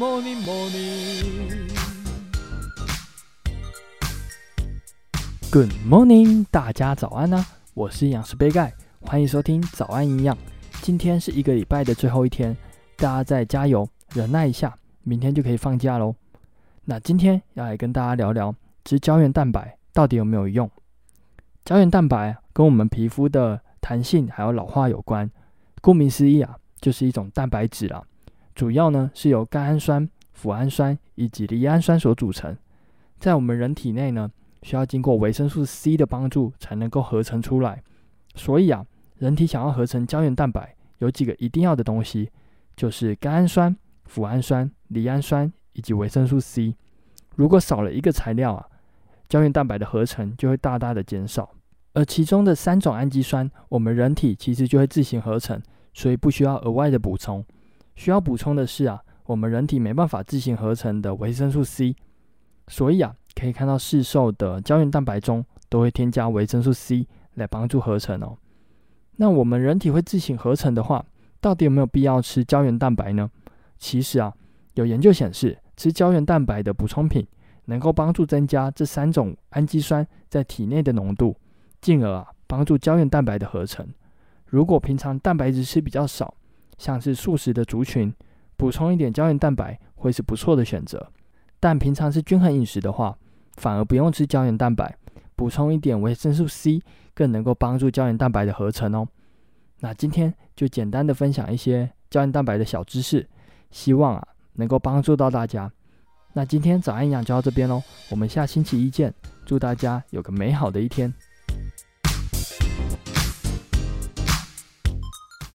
morning, morning. Good morning，大家早安呢、我是营养师杯盖，欢迎收听早安营养。今天是一个礼拜的最后一天，大家再加油，忍耐一下，明天就可以放假喽。那今天要来跟大家聊聊，吃胶原蛋白到底有没有用？胶原蛋白跟我们皮肤的弹性还有老化有关。顾名思义啊，就是一种蛋白质啊。主要呢是由甘氨酸、脯氨酸以及赖氨酸所组成，在我们人体内呢，需要经过维生素 C 的帮助才能够合成出来。所以啊，人体想要合成胶原蛋白，有几个一定要的东西，就是甘氨酸、脯氨酸、赖氨酸以及维生素 C。如果少了一个材料啊，胶原蛋白的合成就会大大的减少。而其中的三种氨基酸，我们人体其实就会自行合成，所以不需要额外的补充。需要补充的是啊，我们人体没办法自行合成的维生素 C，所以啊，可以看到市售的胶原蛋白中都会添加维生素 C 来帮助合成哦。那我们人体会自行合成的话，到底有没有必要吃胶原蛋白呢？其实啊，有研究显示，吃胶原蛋白的补充品能够帮助增加这三种氨基酸在体内的浓度，进而啊帮助胶原蛋白的合成。如果平常蛋白质吃比较少，像是素食的族群，补充一点胶原蛋白会是不错的选择。但平常是均衡饮食的话，反而不用吃胶原蛋白，补充一点维生素 C 更能够帮助胶原蛋白的合成哦。那今天就简单的分享一些胶原蛋白的小知识，希望啊能够帮助到大家。那今天早安营养就到这边喽，我们下星期一见，祝大家有个美好的一天。